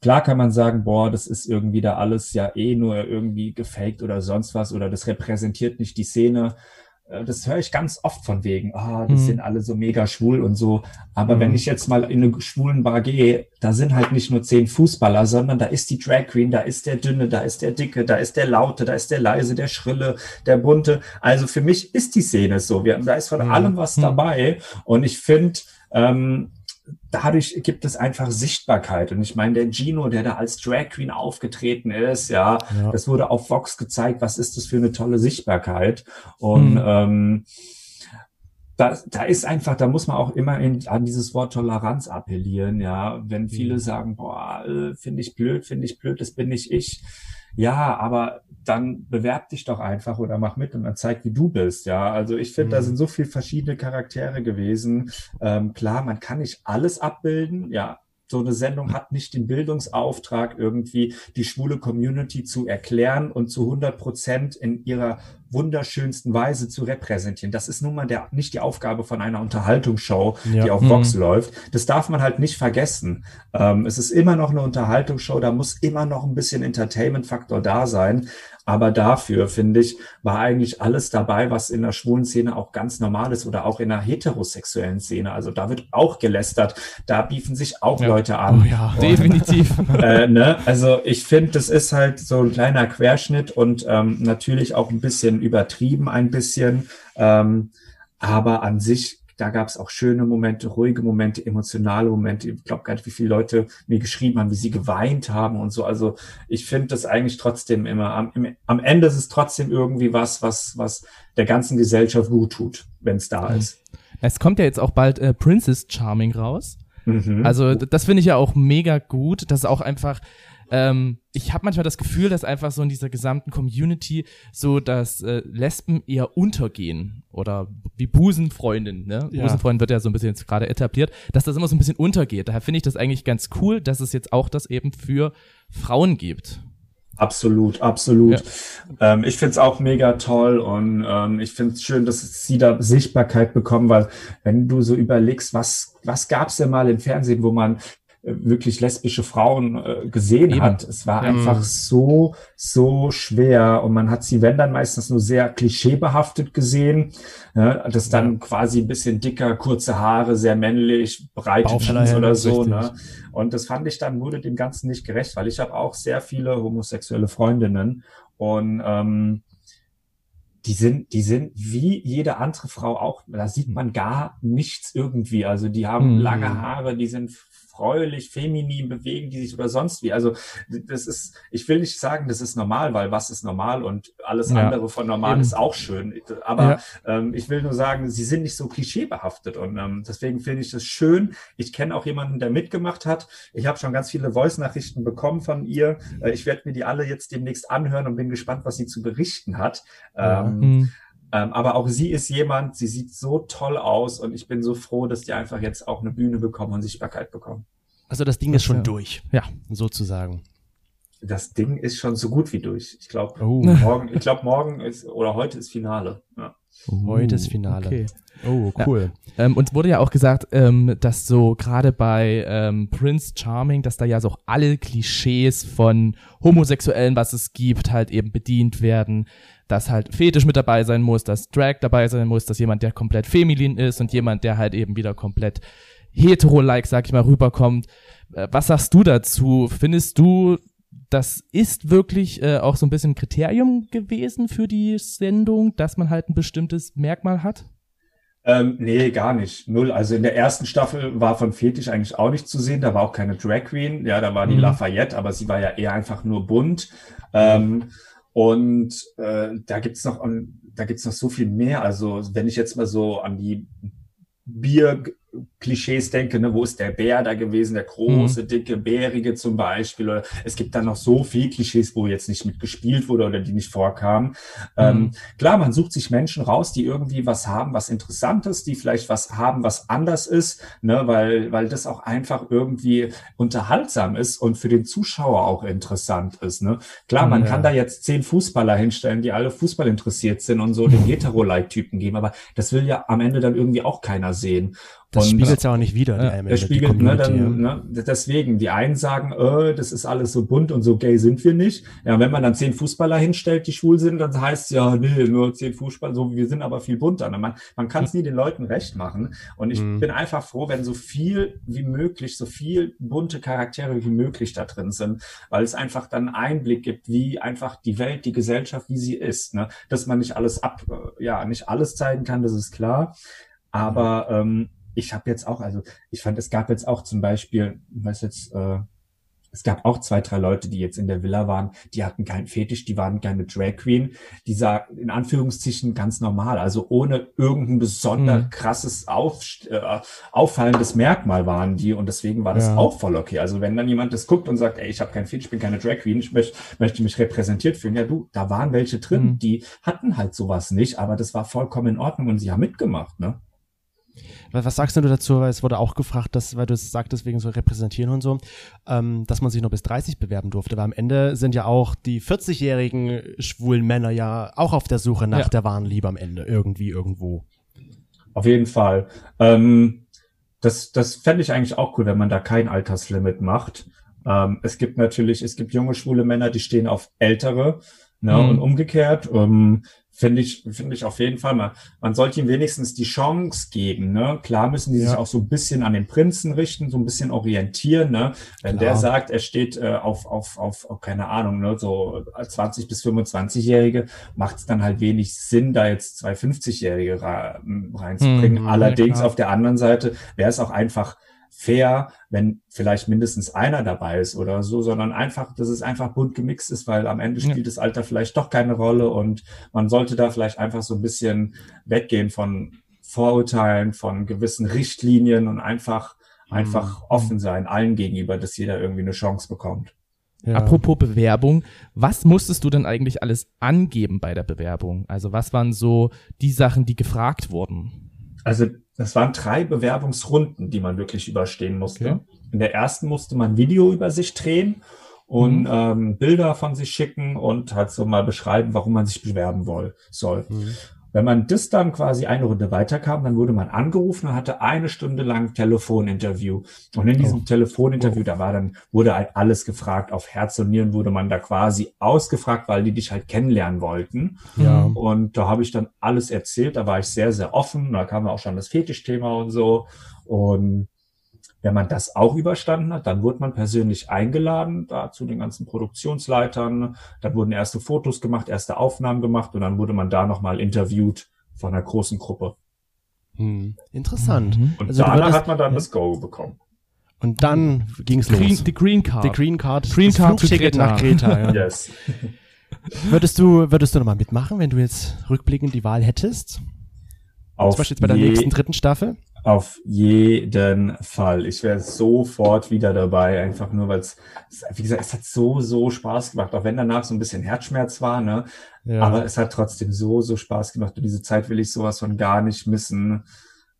klar kann man sagen, boah, das ist irgendwie da alles ja eh nur irgendwie gefaked oder sonst was oder das repräsentiert nicht die Szene. Äh, das höre ich ganz oft von wegen, ah, die mhm. sind alle so mega schwul und so. Aber mhm. wenn ich jetzt mal in eine schwulen Bar gehe, da sind halt nicht nur zehn Fußballer, sondern da ist die Drag Queen, da ist der Dünne, da ist der Dicke, da ist der Laute, da ist der Leise, der Schrille, der Bunte. Also für mich ist die Szene so. Wir, da ist von mhm. allem was mhm. dabei. Und ich finde, ähm, dadurch gibt es einfach Sichtbarkeit. Und ich meine, der Gino, der da als Drag Queen aufgetreten ist, ja, ja. das wurde auf Vox gezeigt, was ist das für eine tolle Sichtbarkeit. Und mhm. ähm, da, da ist einfach, da muss man auch immer in, an dieses Wort Toleranz appellieren, ja. Wenn viele mhm. sagen, boah, äh, finde ich blöd, finde ich blöd, das bin nicht ich ja, aber dann bewerb dich doch einfach oder mach mit und dann zeig, wie du bist. Ja, also ich finde, mhm. da sind so viele verschiedene Charaktere gewesen. Ähm, klar, man kann nicht alles abbilden. Ja, so eine Sendung hat nicht den Bildungsauftrag, irgendwie die schwule Community zu erklären und zu 100 Prozent in ihrer wunderschönsten Weise zu repräsentieren. Das ist nun mal der, nicht die Aufgabe von einer Unterhaltungsshow, ja. die auf mhm. Vox läuft. Das darf man halt nicht vergessen. Ähm, es ist immer noch eine Unterhaltungsshow, da muss immer noch ein bisschen Entertainment-Faktor da sein. Aber dafür, finde ich, war eigentlich alles dabei, was in der schwulen Szene auch ganz normal ist oder auch in der heterosexuellen Szene. Also da wird auch gelästert, da biefen sich auch ja. Leute an. Oh ja, und, definitiv. (laughs) Äh, ne? Also ich finde, das ist halt so ein kleiner Querschnitt und ähm, natürlich auch ein bisschen übertrieben, ein bisschen. Ähm, aber an sich da gab es auch schöne Momente, ruhige Momente, emotionale Momente. Ich glaube gar nicht, wie viele Leute mir geschrieben haben, wie sie geweint haben und so. Also ich finde das eigentlich trotzdem immer, am, im, am Ende ist es trotzdem irgendwie was, was, was der ganzen Gesellschaft gut tut, wenn es da mhm. ist. Es kommt ja jetzt auch bald äh, Princess Charming raus. Mhm. Also das finde ich ja auch mega gut, dass auch einfach ähm, ich habe manchmal das Gefühl, dass einfach so in dieser gesamten Community so, dass äh, Lesben eher untergehen oder wie Busenfreundin, ne? Ja. Busenfreundin wird ja so ein bisschen jetzt gerade etabliert, dass das immer so ein bisschen untergeht. Daher finde ich das eigentlich ganz cool, dass es jetzt auch das eben für Frauen gibt. Absolut, absolut. Ja. Ähm, ich find's auch mega toll und ähm, ich find's schön, dass sie da Sichtbarkeit bekommen, weil wenn du so überlegst, was, was gab's denn mal im Fernsehen, wo man wirklich lesbische Frauen äh, gesehen Eben. hat. Es war ja. einfach so, so schwer und man hat sie, wenn dann meistens nur sehr klischeebehaftet gesehen, ne? das dann ja. quasi ein bisschen dicker, kurze Haare, sehr männlich, breite Jeans oder so. Ne? Und das fand ich dann, wurde dem Ganzen nicht gerecht, weil ich habe auch sehr viele homosexuelle Freundinnen und ähm, die sind, die sind wie jede andere Frau auch, da sieht man gar nichts irgendwie. Also die haben mhm. lange Haare, die sind freulich, feminin bewegen die sich oder sonst wie. Also das ist, ich will nicht sagen, das ist normal, weil was ist normal und alles ja. andere von normal Eben. ist auch schön. Aber ja. ähm, ich will nur sagen, sie sind nicht so klischeebehaftet und ähm, deswegen finde ich das schön. Ich kenne auch jemanden, der mitgemacht hat. Ich habe schon ganz viele Voice-Nachrichten bekommen von ihr. Äh, ich werde mir die alle jetzt demnächst anhören und bin gespannt, was sie zu berichten hat. Ähm, mhm. Ähm, aber auch sie ist jemand, sie sieht so toll aus und ich bin so froh, dass die einfach jetzt auch eine Bühne bekommen und Sichtbarkeit bekommen. Also das Ding das ist schon ja. durch. Ja, sozusagen. Das Ding ist schon so gut wie durch. Ich glaube, oh. morgen, ich glaube, morgen ist oder heute ist Finale. Ja. Uh, Heute das Finale. Okay. Oh, cool. Ja. Ähm, uns wurde ja auch gesagt, ähm, dass so gerade bei ähm, Prince Charming, dass da ja so alle Klischees von Homosexuellen, was es gibt, halt eben bedient werden. Dass halt Fetisch mit dabei sein muss, dass Drag dabei sein muss, dass jemand, der komplett feminin ist und jemand, der halt eben wieder komplett hetero-like, sag ich mal, rüberkommt. Äh, was sagst du dazu? Findest du, das ist wirklich äh, auch so ein bisschen Kriterium gewesen für die Sendung, dass man halt ein bestimmtes Merkmal hat? Ähm, nee, gar nicht. Null. Also in der ersten Staffel war von Fetisch eigentlich auch nicht zu sehen. Da war auch keine Drag Queen. Ja, da war die mhm. Lafayette, aber sie war ja eher einfach nur bunt. Ähm, und äh, da gibt's noch, da gibt's noch so viel mehr. Also wenn ich jetzt mal so an die Bier Klischees denke, ne, wo ist der Bär da gewesen, der große, mhm. dicke, bärige zum Beispiel. Oder es gibt dann noch so viel Klischees, wo jetzt nicht mitgespielt wurde oder die nicht vorkamen. Ähm, mhm. Ähm, klar, man sucht sich Menschen raus, die irgendwie was haben, was Interessantes, die vielleicht was haben, was anders ist, ne, weil, weil das auch einfach irgendwie unterhaltsam ist und für den Zuschauer auch interessant ist. Ne. Klar, man ja. kann da jetzt zehn Fußballer hinstellen, die alle Fußball interessiert sind und so den (laughs) Hetero-Like-Typen geben, aber das will ja am Ende dann irgendwie auch keiner sehen. Das spiegelt ja auch nicht wieder. Ja, das spiegelt, ne, dann, ne, deswegen, die einen sagen, äh, das ist alles so bunt und so gay sind wir nicht. Ja, wenn man dann zehn Fußballer hinstellt, die schwul sind, dann heißt es ja, nee, nur zehn Fußballer, so wir sind aber viel bunter. Ne? Man, man kann es nie den Leuten recht machen. Und ich mhm. bin einfach froh, wenn so viel wie möglich, so viel bunte Charaktere wie möglich da drin sind, weil es einfach dann Einblick gibt, wie einfach die Welt, die Gesellschaft, wie sie ist. Ne? Dass man nicht alles ab, äh, ja, nicht alles zeigen kann, das ist klar. Aber ähm, ich habe jetzt auch, also ich fand, es gab jetzt auch zum Beispiel, was jetzt, äh, es gab auch zwei, drei Leute, die jetzt in der Villa waren, die hatten keinen Fetisch, die waren keine Drag Queen, die sah in Anführungszeichen ganz normal, also ohne irgendein besonders mhm. krasses, auf, äh, auffallendes Merkmal waren die und deswegen war das ja. auch voll okay. Also wenn dann jemand das guckt und sagt, ey, ich habe keinen Fetisch, ich bin keine Drag Queen, ich möchte, möchte mich repräsentiert fühlen, ja du, da waren welche drin, mhm. die hatten halt sowas nicht, aber das war vollkommen in Ordnung und sie haben mitgemacht, ne? Was, was sagst du dazu? Weil es wurde auch gefragt, dass, weil du es sagtest, wegen so Repräsentieren und so, ähm, dass man sich nur bis 30 bewerben durfte. Weil am Ende sind ja auch die 40-jährigen schwulen Männer ja auch auf der Suche nach ja. der wahren Liebe am Ende, irgendwie, irgendwo. Auf jeden Fall. Ähm, das das fände ich eigentlich auch cool, wenn man da kein Alterslimit macht. Ähm, es gibt natürlich, es gibt junge schwule Männer, die stehen auf ältere. Ne, mhm. Und umgekehrt, ähm, Finde ich, finde ich auf jeden Fall mal. Man sollte ihm wenigstens die Chance geben, ne? Klar müssen die ja. sich auch so ein bisschen an den Prinzen richten, so ein bisschen orientieren, ne? Wenn Klar. der sagt, er steht äh, auf, auf, auf, auf, keine Ahnung, ne, so 20 bis 25-Jährige, macht es dann halt wenig Sinn, da jetzt zwei 50-Jährige reinzubringen. Mhm, Allerdings ja, auf der anderen Seite wäre es auch einfach fair, wenn vielleicht mindestens einer dabei ist oder so, sondern einfach, dass es einfach bunt gemixt ist, weil am Ende spielt ja. das Alter vielleicht doch keine Rolle und man sollte da vielleicht einfach so ein bisschen weggehen von Vorurteilen, von gewissen Richtlinien und einfach, einfach mhm. offen sein allen gegenüber, dass jeder irgendwie eine Chance bekommt. Ja. Apropos Bewerbung, was musstest du denn eigentlich alles angeben bei der Bewerbung? Also was waren so die Sachen, die gefragt wurden? Also das waren drei Bewerbungsrunden, die man wirklich überstehen musste. Okay. In der ersten musste man Video über sich drehen und mhm. ähm, Bilder von sich schicken und halt so mal beschreiben, warum man sich bewerben woll, soll. Mhm. Wenn man das dann quasi eine Runde weiterkam, dann wurde man angerufen und hatte eine Stunde lang Telefoninterview. Und in diesem oh. Telefoninterview, oh. da war dann, wurde halt alles gefragt. Auf Herz und Nieren wurde man da quasi ausgefragt, weil die dich halt kennenlernen wollten. Ja. Und da habe ich dann alles erzählt. Da war ich sehr, sehr offen. Da kam auch schon das Fetischthema und so. Und wenn man das auch überstanden hat, dann wurde man persönlich eingeladen, da zu den ganzen Produktionsleitern. Dann wurden erste Fotos gemacht, erste Aufnahmen gemacht und dann wurde man da nochmal interviewt von einer großen Gruppe. Hm. Interessant. Mhm. Und also danach hat man dann ja. das Go bekommen. Und dann ging's Green, los. Die Green Card. Die Green Card. Green Card Flugticket nach Kreta. Ja. (laughs) Yes. würdest du, würdest du nochmal mitmachen, wenn du jetzt rückblickend die Wahl hättest? Auf Zum Beispiel jetzt bei der nächsten dritten Staffel? Auf jeden Fall. Ich wäre sofort wieder dabei, einfach nur, weil es, wie gesagt, es hat so, so Spaß gemacht, auch wenn danach so ein bisschen Herzschmerz war, ne? Ja. Aber es hat trotzdem so, so Spaß gemacht und diese Zeit will ich sowas von gar nicht missen.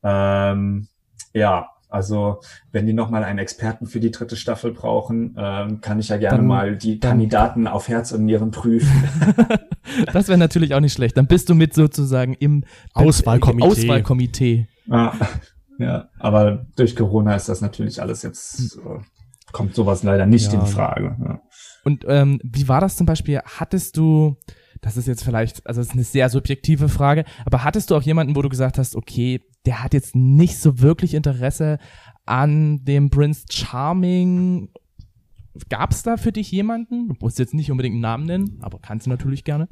Ähm, ja, Also wenn die nochmal einen Experten für die dritte Staffel brauchen, ähm, kann ich ja gerne Dann- mal die dann- Kandidaten auf Herz und Nieren prüfen. (laughs) Das wäre natürlich auch nicht schlecht. Dann bist du mit sozusagen im Auswahlkomitee. Auswahlkomitee. ja, ja, aber durch Corona ist das natürlich alles jetzt, äh, kommt sowas leider nicht Ja. in Frage. Ja. Und ähm, wie war das zum Beispiel? Hattest du, das ist jetzt vielleicht, also das ist eine sehr subjektive Frage, aber hattest du auch jemanden, wo du gesagt hast, okay, der hat jetzt nicht so wirklich Interesse an dem Prince Charming? Gab es da für dich jemanden? Du musst jetzt nicht unbedingt einen Namen nennen, aber kannst du natürlich gerne.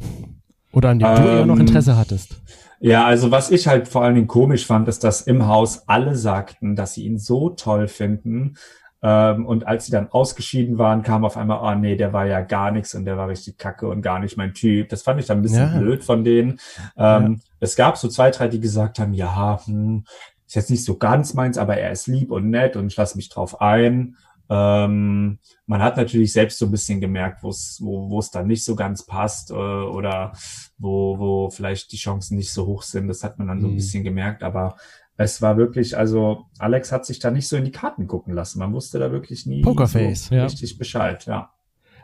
Oder an dem du eher noch Ähm, Interesse hattest. Ja, also was ich halt vor allen Dingen komisch fand, ist, dass im Haus alle sagten, dass sie ihn so toll finden. Ähm, und als sie dann ausgeschieden waren, kam auf einmal, oh nee, der war ja gar nichts und der war richtig kacke und gar nicht mein Typ. Das fand ich dann ein bisschen Ja. blöd von denen. Ähm, Es gab so zwei, drei, die gesagt haben, ja, hm, ist jetzt nicht so ganz meins, aber er ist lieb und nett und ich lasse mich drauf ein. Ähm, man hat natürlich selbst so ein bisschen gemerkt, wo es wo es dann nicht so ganz passt äh, oder wo wo vielleicht die Chancen nicht so hoch sind. Das hat man dann so ein Mhm. bisschen gemerkt, aber es war wirklich, also Alex hat sich da nicht so in die Karten gucken lassen. Man wusste da wirklich nie Pokerface, so ja. richtig Bescheid, ja.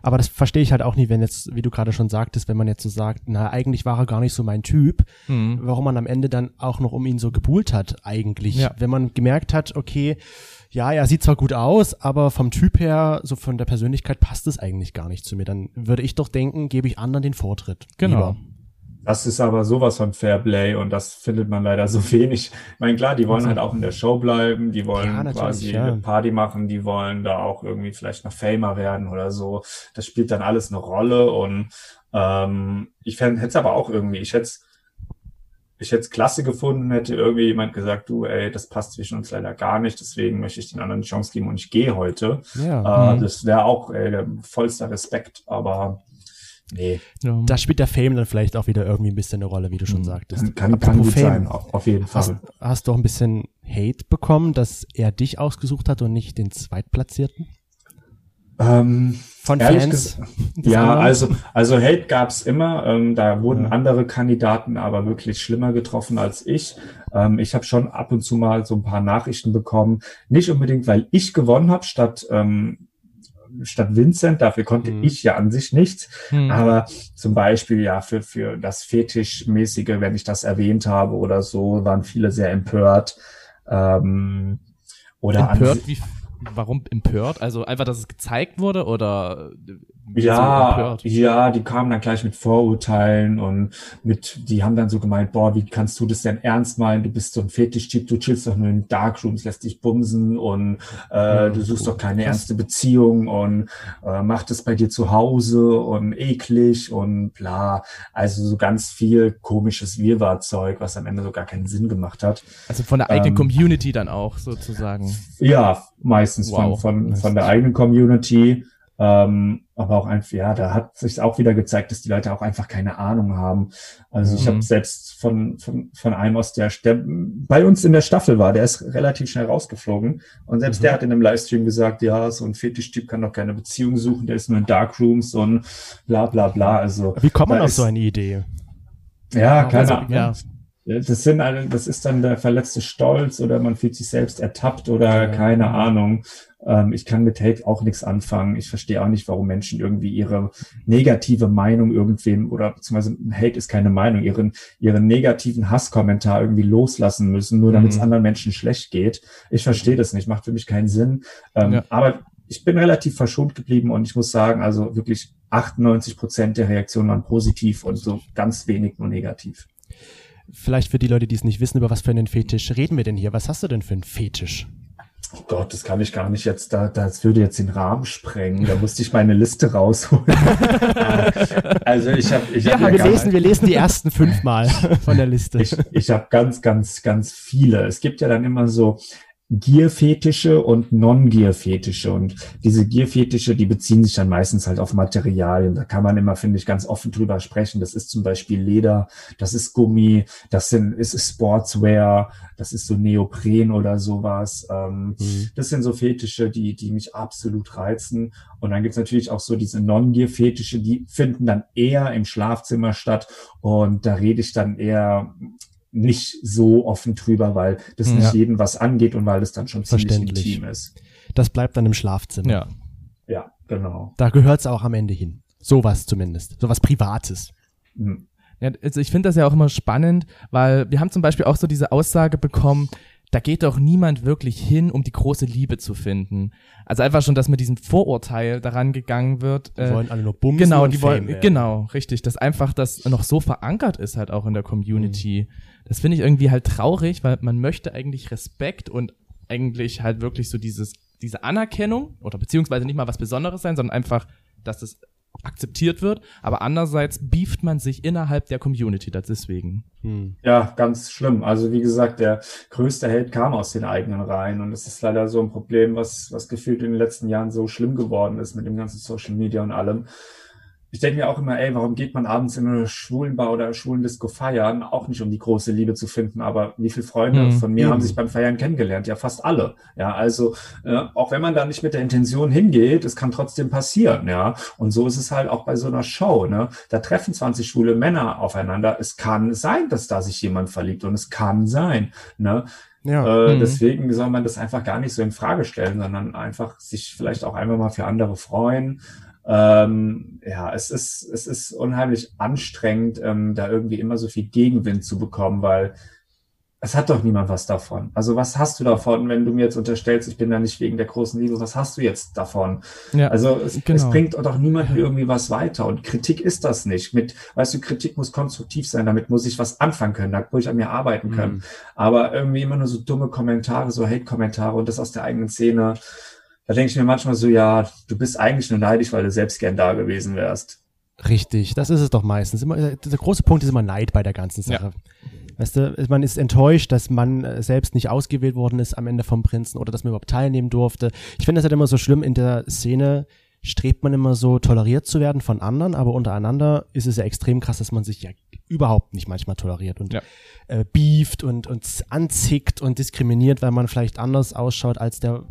Aber das verstehe ich halt auch nie, wenn jetzt, wie du gerade schon sagtest, wenn man jetzt so sagt, na, eigentlich war er gar nicht so mein Typ, Hm. warum man am Ende dann auch noch um ihn so gebuhlt hat, eigentlich. Ja. Wenn man gemerkt hat, okay, ja, er sieht zwar gut aus, aber vom Typ her, so von der Persönlichkeit passt es eigentlich gar nicht zu mir, dann würde ich doch denken, gebe ich anderen den Vortritt. Genau. Lieber. Das ist aber sowas von Fairplay und das findet man leider so (laughs) wenig. Ich meine, klar, die wollen halt auch in der Show bleiben, die wollen Ja, quasi ja. eine Party machen, die wollen da auch irgendwie vielleicht noch Famer werden oder so. Das spielt dann alles eine Rolle und ähm, ich hätte es aber auch irgendwie, ich hätte ich hätte es klasse gefunden, hätte irgendwie jemand gesagt, du, ey, das passt zwischen uns leider gar nicht, deswegen möchte ich den anderen eine Chance geben und ich gehe heute. Ja. Äh, Mhm. Das wäre auch ey, vollster Respekt, aber nee. Da spielt der Fame dann vielleicht auch wieder irgendwie ein bisschen eine Rolle, wie du schon Mhm. sagtest. kann, kann, gut Fame. sein, auf jeden Hast, Fall. hast du auch ein bisschen Hate bekommen, dass er dich ausgesucht hat und nicht den Zweitplatzierten? Ähm, Von Fans? Ja, anderen? also, also Hate gab's immer. Ähm, da wurden Ja. andere Kandidaten aber wirklich schlimmer getroffen als ich. Ähm, ich habe schon ab und zu mal so ein paar Nachrichten bekommen. Nicht unbedingt, weil ich gewonnen habe, statt, ähm, statt Vincent. Dafür konnte Mhm. ich ja an sich nichts. Hm. Aber zum Beispiel ja für, für das Fetischmäßige, wenn ich das erwähnt habe oder so, waren viele sehr empört. Ähm, oder an- Empört? Wie, warum empört? Also einfach, dass es gezeigt wurde oder äh, Ja, empört? ja, die kamen dann gleich mit Vorurteilen und mit, die haben dann so gemeint, boah, wie kannst du das denn ernst meinen? Du bist so ein Fetischtyp, du chillst doch nur in Darkrooms, lässt dich bumsen und äh, du suchst doch keine ernste Beziehung und äh, mach das bei dir zu Hause und eklig und bla. Also so ganz viel komisches Wirrwarrzeug, was am Ende so gar keinen Sinn gemacht hat. Also von der eigenen Ähm, Community dann auch sozusagen. Ja, meistens Wow. von, von, von der eigenen Community. Ähm, aber auch einfach, ja, da hat sich auch wieder gezeigt, dass die Leute auch einfach keine Ahnung haben. Also ich Mhm. habe selbst von, von, von einem aus der, der bei uns in der Staffel war, der ist relativ schnell rausgeflogen. Und selbst Mhm. der hat in einem Livestream gesagt, ja, so ein Fetischtyp kann doch keine Beziehung suchen, der ist nur in Darkrooms und bla bla bla. Also Wie kommt man auf ist- so eine Idee? ja, keine Also, Ahnung. ja. Das sind eine, das ist dann der verletzte Stolz oder man fühlt sich selbst ertappt oder Ja. keine Ahnung. Ähm, ich kann mit Hate auch nichts anfangen. Ich verstehe auch nicht, warum Menschen irgendwie ihre negative Meinung irgendwem oder beziehungsweise Hate ist keine Meinung, ihren, ihren negativen Hasskommentar irgendwie loslassen müssen, nur damit es Mhm. anderen Menschen schlecht geht. Ich verstehe das nicht, macht für mich keinen Sinn. Ähm, Ja. Aber ich bin relativ verschont geblieben und ich muss sagen, also wirklich 98 Prozent der Reaktionen waren positiv und so ganz wenig nur negativ. Vielleicht für die Leute, die es nicht wissen, über was für einen Fetisch reden wir denn hier? Was hast du denn für einen Fetisch? Oh Gott, das kann ich gar nicht jetzt, da, das würde jetzt den Rahmen sprengen. Da musste ich meine Liste rausholen. (laughs) also ich habe, ich Wir habe haben wir, lesen, wir lesen die ersten fünfmal (laughs) von der Liste. ich, ich habe ganz, ganz, ganz viele. Es gibt ja dann immer so Gier-Fetische und Non-Gier-Fetische. Und diese Gier-Fetische, die beziehen sich dann meistens halt auf Materialien. Da kann man immer, finde ich, ganz offen drüber sprechen. Das ist zum Beispiel Leder, das ist Gummi, das sind, ist Sportswear, das ist so Neopren oder sowas. Ähm, Mhm. das sind so Fetische, die, die mich absolut reizen. Und dann gibt's natürlich auch so diese Non-Gear-Fetische, die finden dann eher im Schlafzimmer statt. Und da rede ich dann eher nicht so offen drüber, weil das Ja. nicht jedem was angeht und weil es dann schon ziemlich Verständlich. intim ist. Das bleibt dann im Schlafzimmer. Ja. Ja, genau. Da gehört's auch am Ende hin. Sowas zumindest. Sowas Privates. Mhm. Ja, also ich finde das ja auch immer spannend, weil wir haben zum Beispiel auch so diese Aussage bekommen, da geht doch niemand wirklich hin, um die große Liebe zu finden. Also einfach schon, dass mit diesem Vorurteil daran gegangen wird. Die äh, wollen alle nur bumsen genau, und die wollen, werden. genau, richtig, dass einfach das noch so verankert ist halt auch in der Community. Das finde ich irgendwie halt traurig, weil man möchte eigentlich Respekt und eigentlich halt wirklich so dieses, diese Anerkennung oder beziehungsweise nicht mal was Besonderes sein, sondern einfach, dass es akzeptiert wird, aber andererseits beeft man sich innerhalb der Community, deswegen. Hm. Ja, ganz schlimm. Also wie gesagt, der größte Held kam aus den eigenen Reihen und es ist leider so ein Problem, was, was gefühlt in den letzten Jahren so schlimm geworden ist mit dem ganzen Social Media und allem. Ich denke mir auch immer, ey, warum geht man abends in eine Schwulenbar oder Schwulendisco feiern? Auch nicht, um die große Liebe zu finden, aber wie viele Freunde Mhm, von mir eben. haben sich beim Feiern kennengelernt? Ja, fast alle. Ja, also äh, auch wenn man da nicht mit der Intention hingeht, es kann trotzdem passieren, ja. Und so ist es halt auch bei so einer Show, ne? Da treffen 20 schwule Männer aufeinander. Es kann sein, dass da sich jemand verliebt und es kann sein, ne? Ja. Äh, Mhm. Deswegen soll man das einfach gar nicht so in Frage stellen, sondern einfach sich vielleicht auch einfach mal für andere freuen. Ähm, ja, es ist, es ist unheimlich anstrengend, ähm, da irgendwie immer so viel Gegenwind zu bekommen, weil es hat doch niemand was davon. Also was hast du davon, wenn du mir jetzt unterstellst, ich bin da nicht wegen der großen Liebe, was hast du jetzt davon? Ja, Also es, genau. es bringt doch niemandem irgendwie was weiter. Und Kritik ist das nicht. Mit, weißt du, Kritik muss konstruktiv sein, damit muss ich was anfangen können, da muss ich an mir arbeiten können. Mhm. Aber irgendwie immer nur so dumme Kommentare, so Hate-Kommentare und das aus der eigenen Szene. Da denke ich mir manchmal so, ja, du bist eigentlich nur neidisch, weil du selbst gern da gewesen wärst. Richtig, das ist es doch meistens. Immer, äh, der große Punkt ist immer Neid bei der ganzen Sache. Weißt du, man ist enttäuscht, dass man äh, selbst nicht ausgewählt worden ist am Ende vom Prinzen oder dass man überhaupt teilnehmen durfte. Ich finde das halt immer so schlimm, in der Szene strebt man immer so toleriert zu werden von anderen, aber untereinander ist es ja extrem krass, dass man sich ja überhaupt nicht manchmal toleriert und Ja. äh, beeft und, und anzickt und diskriminiert, weil man vielleicht anders ausschaut als der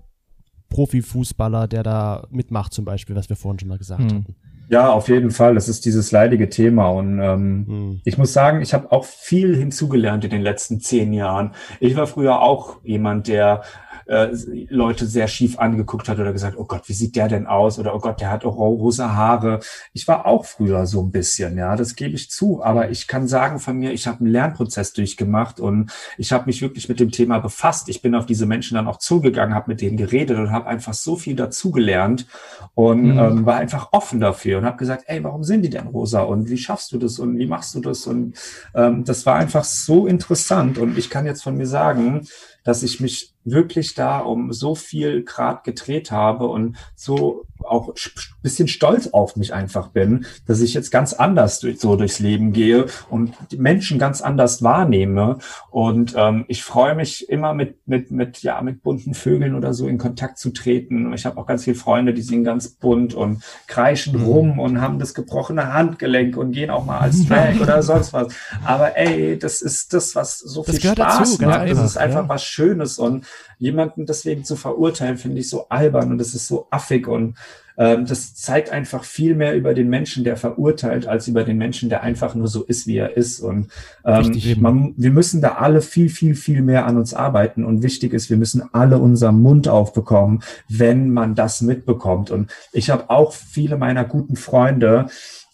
Profifußballer, der da mitmacht zum Beispiel, was wir vorhin schon mal gesagt Hm. hatten. Ja, auf jeden Fall. Das ist dieses leidige Thema. Und ähm, Hm. ich muss sagen, ich habe auch viel hinzugelernt in den letzten zehn Jahren. Ich war früher auch jemand, der äh, Leute sehr schief angeguckt hat oder gesagt, oh Gott, wie sieht der denn aus? Oder oh Gott, der hat auch rosa Haare. Ich war auch früher so ein bisschen, ja, das gebe ich zu. Aber ich kann sagen von mir, ich habe einen Lernprozess durchgemacht und ich habe mich wirklich mit dem Thema befasst. Ich bin auf diese Menschen dann auch zugegangen, habe mit denen geredet und habe einfach so viel dazugelernt und Mhm. ähm, war einfach offen dafür und habe gesagt, ey, warum sind die denn rosa und wie schaffst du das und wie machst du das? Und ähm, das war einfach so interessant und ich kann jetzt von mir sagen, dass ich mich wirklich da um so viel Grad gedreht habe und so auch bisschen stolz auf mich einfach bin, dass ich jetzt ganz anders durch, so durchs Leben gehe und die Menschen ganz anders wahrnehme. Und ähm, ich freue mich immer mit, mit, mit, ja, mit bunten Vögeln oder so in Kontakt zu treten. Ich habe auch ganz viele Freunde, die singen ganz bunt und kreischen Mhm. rum und haben das gebrochene Handgelenk und gehen auch mal als (laughs) Drag oder sonst was. Aber ey, das ist das, was so Das viel Spaß dazu, macht. Das einfach, ist einfach ja. was Schönes und jemanden deswegen zu verurteilen, finde ich so albern und das ist so affig und das zeigt einfach viel mehr über den Menschen, der verurteilt, als über den Menschen, der einfach nur so ist, wie er ist. Und ähm, man, wir müssen da alle viel, viel, viel mehr an uns arbeiten. Und wichtig ist, wir müssen alle unseren Mund aufbekommen, wenn man das mitbekommt. Und ich habe auch viele meiner guten Freunde,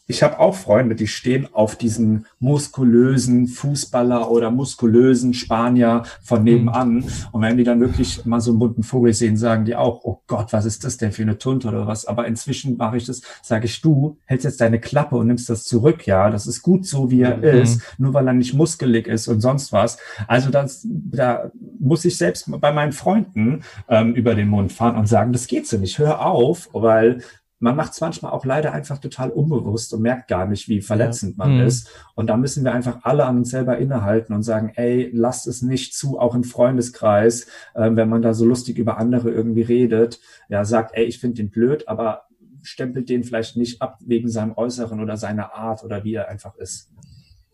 ich habe auch Freunde, die stehen auf diesen muskulösen Fußballer oder muskulösen Spanier von nebenan. Und wenn die dann wirklich mal so einen bunten Vogel sehen, sagen die auch, oh Gott, was ist das denn für eine Tunte oder was? Aber inzwischen mache ich das, sage ich, du hältst jetzt deine Klappe und nimmst das zurück, ja. Das ist gut so, wie er Mhm. ist, nur weil er nicht muskelig ist und sonst was. Also das, da muss ich selbst bei meinen Freunden ähm, über den Mund fahren und sagen, das geht so nicht, hör auf, weil man macht es manchmal auch leider einfach total unbewusst und merkt gar nicht, wie verletzend man Mhm. ist. Und da müssen wir einfach alle an uns selber innehalten und sagen, ey, lasst es nicht zu, auch im Freundeskreis, ähm, wenn man da so lustig über andere irgendwie redet, ja, sagt, ey, ich finde den blöd, aber stempelt den vielleicht nicht ab wegen seinem Äußeren oder seiner Art oder wie er einfach ist.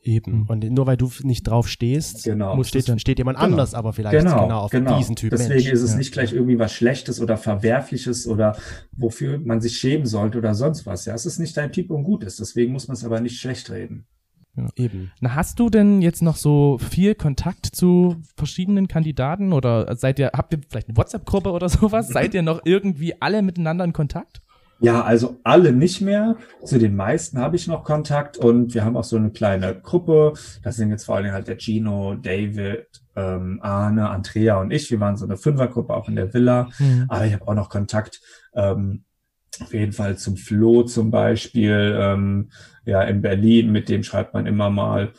Eben. Mhm. Und nur weil du nicht drauf stehst, Genau. muss steht, dann- steht jemand Genau. anders aber vielleicht genau, auf diesen Typ Deswegen Mensch. ist es Ja. nicht gleich irgendwie was Schlechtes oder Verwerfliches oder wofür man sich schämen sollte oder sonst was. Ja, es ist nicht dein Typ und gut ist. Deswegen muss man es aber nicht schlecht reden. Eben. Na, hast du denn jetzt noch so viel Kontakt zu verschiedenen Kandidaten oder seid ihr, habt ihr vielleicht eine WhatsApp-Gruppe oder sowas? seid ihr noch irgendwie alle miteinander in Kontakt? Ja, also alle nicht mehr. Zu den meisten habe ich noch Kontakt und wir haben auch so eine kleine Gruppe. Das sind jetzt vor allem halt der Gino, David, ähm, Arne, Andrea und ich. Wir waren so eine Fünfergruppe auch in der Villa. Mhm. Aber ich habe auch noch Kontakt ähm, auf jeden Fall zum Flo zum Beispiel, ähm, ja, in Berlin, mit dem schreibt man immer mal.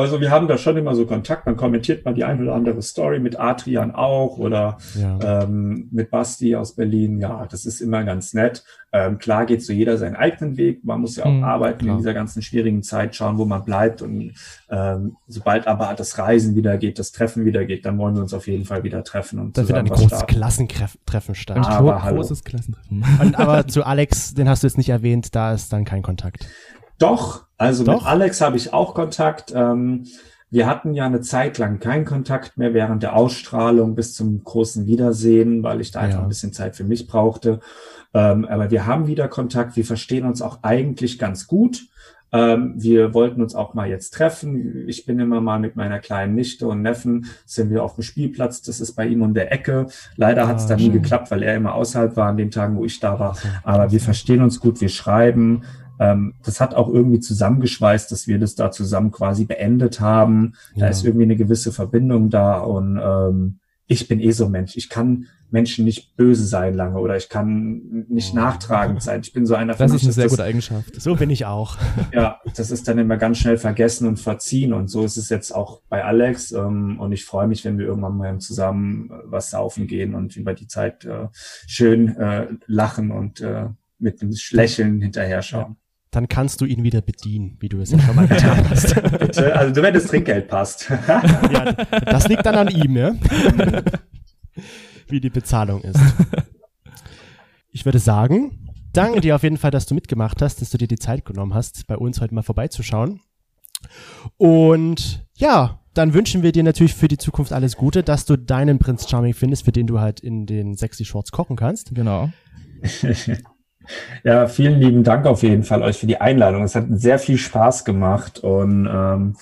Also wir haben da schon immer so Kontakt, man kommentiert mal die ein oder andere Story mit Adrian auch oder ja. ähm, mit Basti aus Berlin. Ja, das ist immer ganz nett. Ähm, klar geht so jeder seinen eigenen Weg. Man muss ja auch mhm, arbeiten klar. in dieser ganzen schwierigen Zeit, schauen, wo man bleibt. Und ähm, sobald aber das Reisen wieder geht, das Treffen wieder geht, dann wollen wir uns auf jeden Fall wieder treffen. Und da wird ein großes Klassentreffen statt. Ein aber, großes Klassentreffen. Und, aber zu Alex, den hast du jetzt nicht erwähnt, da ist dann kein Kontakt. Doch, also Doch? mit Alex habe ich auch Kontakt. Ähm, wir hatten ja eine Zeit lang keinen Kontakt mehr während der Ausstrahlung bis zum großen Wiedersehen, weil ich da einfach ein bisschen Zeit für mich brauchte. Ähm, aber wir haben wieder Kontakt. Wir verstehen uns auch eigentlich ganz gut. Ähm, wir wollten uns auch mal jetzt treffen. Ich bin immer mal mit meiner kleinen Nichte und Neffen sind wir auf dem Spielplatz. Das ist bei ihm um der Ecke. Leider hat es ah, dann nie geklappt, weil er immer außerhalb war an den Tagen, wo ich da war. Aber wir verstehen uns gut. Wir schreiben. Ähm, das hat auch irgendwie zusammengeschweißt, dass wir das da zusammen quasi beendet haben. Ja. Da ist irgendwie eine gewisse Verbindung da und ähm, ich bin eh so ein Mensch. Ich kann Menschen nicht böse sein lange oder ich kann nicht oh. nachtragend sein. Ich bin so einer von Das ist eine sehr das, gute Eigenschaft. So bin ich auch. (laughs) Ja, das ist dann immer ganz schnell vergessen und verziehen und so ist es jetzt auch bei Alex ähm, und ich freue mich, wenn wir irgendwann mal zusammen äh, was saufen gehen und über die Zeit äh, schön äh, lachen und äh, mit einem Lächeln hinterher schauen dann kannst du ihn wieder bedienen, wie du es ja schon mal getan (laughs) hast. Bitte, also wenn das Trinkgeld passt. (laughs) ja, das liegt dann an ihm, ja? wie die Bezahlung ist. Ich würde sagen, danke dir auf jeden Fall, dass du mitgemacht hast, dass du dir die Zeit genommen hast, bei uns heute mal vorbeizuschauen. Und ja, dann wünschen wir dir natürlich für die Zukunft alles Gute, dass du deinen Prinz Charming findest, für den du halt in den Sexy Shorts kochen kannst. Genau. (laughs) Ja, vielen lieben Dank auf jeden Fall euch für die Einladung. Es hat sehr viel Spaß gemacht und ähm,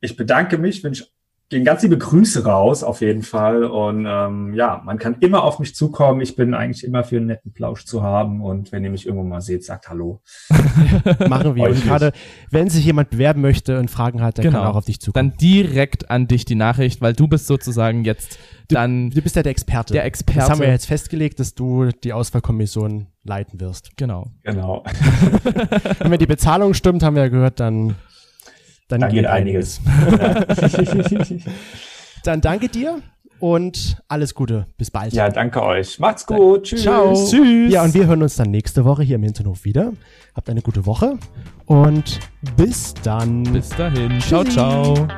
ich bedanke mich, wünsche gehen ganz liebe Grüße raus auf jeden Fall und ähm, ja, man kann immer auf mich zukommen. Ich bin eigentlich immer für einen netten Plausch zu haben und wenn ihr mich irgendwo mal seht, sagt Hallo. (laughs) Machen wir. und gerade wenn sich jemand bewerben möchte und Fragen hat, dann genau. kann er auch auf dich zukommen. Dann direkt an dich die Nachricht, weil du bist sozusagen jetzt dann. Du bist ja der Experte. Der Experte. Das haben wir jetzt festgelegt, dass du die Auswahlkommission leiten wirst. Genau. Genau. (laughs) (laughs) Wenn mir die Bezahlung stimmt, haben wir ja gehört, dann, dann, dann geht, geht einiges. einiges. (laughs) dann danke dir und alles Gute. Bis bald. Ja, danke euch. Macht's gut. Tschüss. Ciao. Tschüss. Ja, und wir hören uns dann nächste Woche hier im Hinterhof wieder. Habt eine gute Woche und bis dann. Bis dahin. Tschüssi. Ciao, ciao.